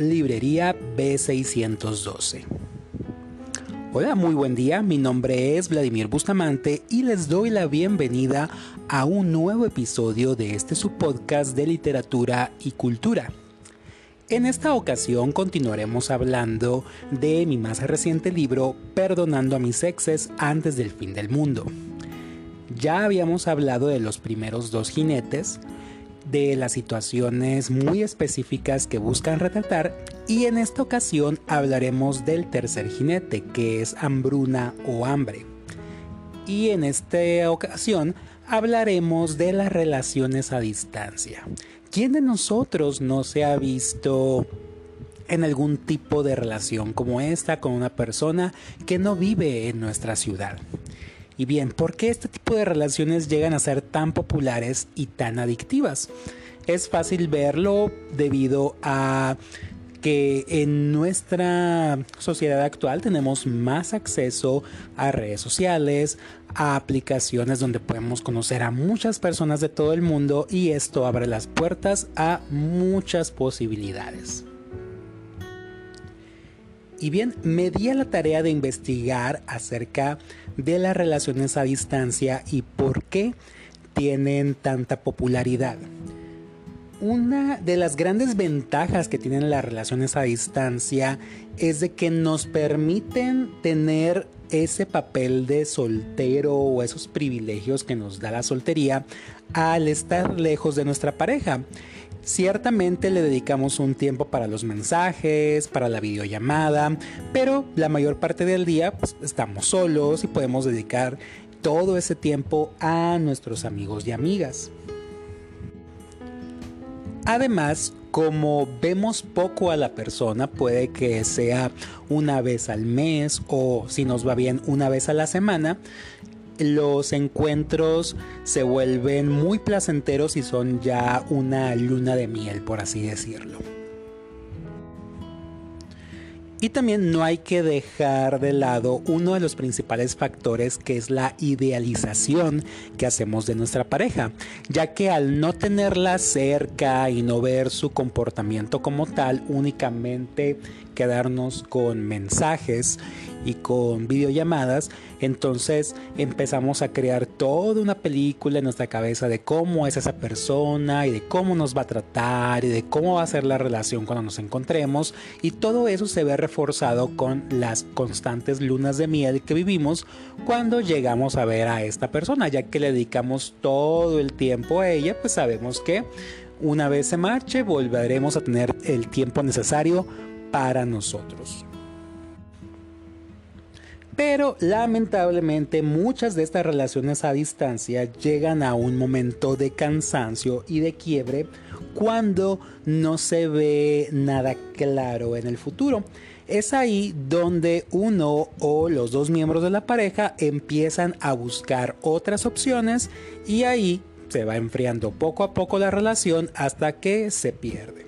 Librería B612. Hola, muy buen día, mi nombre es Vladimir Bustamante y les doy la bienvenida a un nuevo episodio de este subpodcast de literatura y cultura. En esta ocasión continuaremos hablando de mi más reciente libro Perdonando a mis exes antes del fin del mundo. Ya habíamos hablado de los primeros dos jinetes, de las situaciones muy específicas que buscan retratar y en esta ocasión hablaremos del tercer jinete que es hambruna o hambre. Y en esta ocasión hablaremos de las relaciones a distancia. ¿Quién de nosotros no se ha visto en algún tipo de relación como esta con una persona que no vive en nuestra ciudad? Y bien, ¿por qué este tipo de relaciones llegan a ser tan populares y tan adictivas? Es fácil verlo debido a que en nuestra sociedad actual tenemos más acceso a redes sociales, a aplicaciones donde podemos conocer a muchas personas de todo el mundo y esto abre las puertas a muchas posibilidades. Y bien, me di a la tarea de investigar acerca de las relaciones a distancia y por qué tienen tanta popularidad. Una de las grandes ventajas que tienen las relaciones a distancia es de que nos permiten tener ese papel de soltero o esos privilegios que nos da la soltería al estar lejos de nuestra pareja. Ciertamente le dedicamos un tiempo para los mensajes, para la videollamada, pero la mayor parte del día pues, estamos solos y podemos dedicar todo ese tiempo a nuestros amigos y amigas. Además, como vemos poco a la persona, puede que sea una vez al mes o si nos va bien una vez a la semana, los encuentros se vuelven muy placenteros y son ya una luna de miel, por así decirlo. Y también no hay que dejar de lado uno de los principales factores que es la idealización que hacemos de nuestra pareja, ya que al no tenerla cerca y no ver su comportamiento como tal, únicamente quedarnos con mensajes y con videollamadas, entonces empezamos a crear toda una película en nuestra cabeza de cómo es esa persona y de cómo nos va a tratar y de cómo va a ser la relación cuando nos encontremos y todo eso se ve reforzado con las constantes lunas de miel que vivimos cuando llegamos a ver a esta persona, ya que le dedicamos todo el tiempo a ella, pues sabemos que una vez se marche volveremos a tener el tiempo necesario para nosotros. Pero lamentablemente muchas de estas relaciones a distancia llegan a un momento de cansancio y de quiebre cuando no se ve nada claro en el futuro. Es ahí donde uno o los dos miembros de la pareja empiezan a buscar otras opciones y ahí se va enfriando poco a poco la relación hasta que se pierde.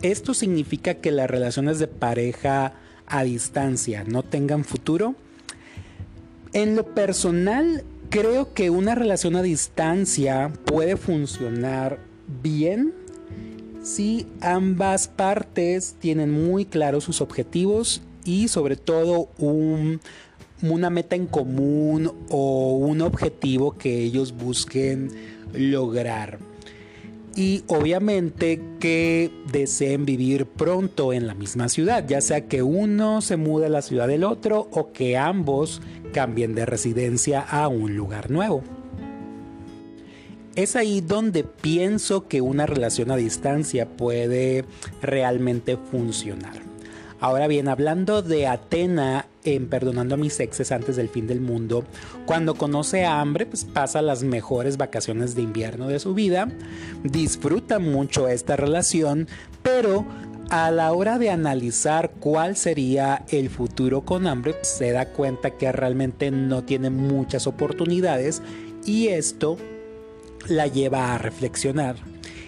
¿Esto significa que las relaciones de pareja a distancia no tengan futuro? En lo personal, creo que una relación a distancia puede funcionar bien si ambas partes tienen muy claros sus objetivos y sobre todo una meta en común o un objetivo que ellos busquen lograr y obviamente que deseen vivir pronto en la misma ciudad, ya sea que uno se mude a la ciudad del otro o que ambos cambien de residencia a un lugar nuevo. Es ahí donde pienso que una relación a distancia puede realmente funcionar. Ahora bien, hablando de Atena en Perdonando a mis exes antes del fin del mundo, cuando conoce a Hambre, pues pasa las mejores vacaciones de invierno de su vida, disfruta mucho esta relación, pero a la hora de analizar cuál sería el futuro con Hambre, pues, se da cuenta que realmente no tiene muchas oportunidades y esto la lleva a reflexionar.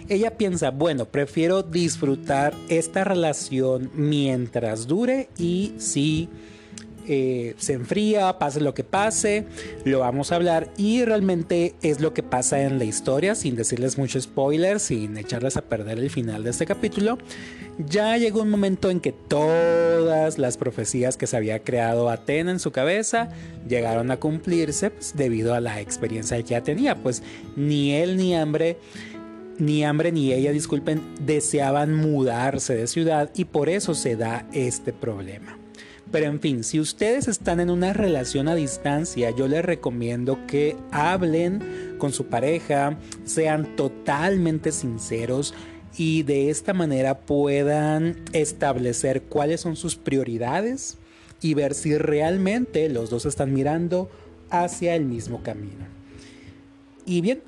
Ella piensa, bueno, prefiero disfrutar esta relación mientras dure y si eh, se enfría, pase lo que pase, lo vamos a hablar y realmente es lo que pasa en la historia, sin decirles mucho spoiler, sin echarles a perder el final de este capítulo. Ya llegó un momento en que todas las profecías que se había creado Atena en su cabeza llegaron a cumplirse pues, debido a la experiencia que ya tenía, pues ni él ni hambre ni hambre ni ella, disculpen, deseaban mudarse de ciudad y por eso se da este problema. Pero en fin, si ustedes están en una relación a distancia, yo les recomiendo que hablen con su pareja, sean totalmente sinceros y de esta manera puedan establecer cuáles son sus prioridades y ver si realmente los dos están mirando hacia el mismo camino. Y bien,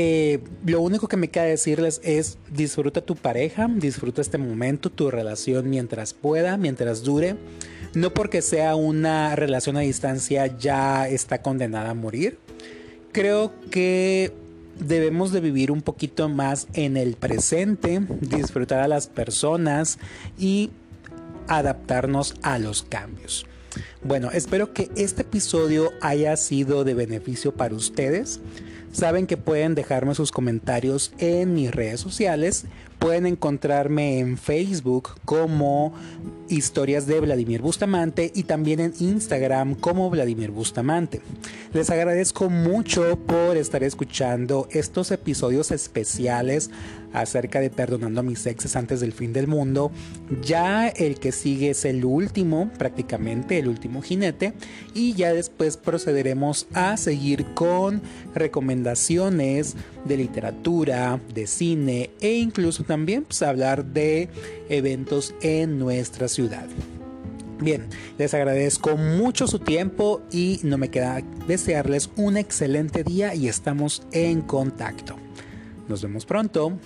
eh, lo único que me queda decirles es disfruta tu pareja, disfruta este momento, tu relación mientras pueda, mientras dure. No porque sea una relación a distancia ya está condenada a morir. Creo que debemos de vivir un poquito más en el presente, disfrutar a las personas y adaptarnos a los cambios. Bueno, espero que este episodio haya sido de beneficio para ustedes. Saben que pueden dejarme sus comentarios en mis redes sociales. Pueden encontrarme en Facebook como Historias de Vladimir Bustamante y también en Instagram como Vladimir Bustamante. Les agradezco mucho por estar escuchando estos episodios especiales acerca de perdonando a mis exes antes del fin del mundo. Ya el que sigue es el último, prácticamente el último jinete. Y ya después procederemos a seguir con recomendaciones de literatura, de cine e incluso también pues, hablar de eventos en nuestra ciudad. Bien, les agradezco mucho su tiempo y no me queda desearles un excelente día y estamos en contacto. Nos vemos pronto.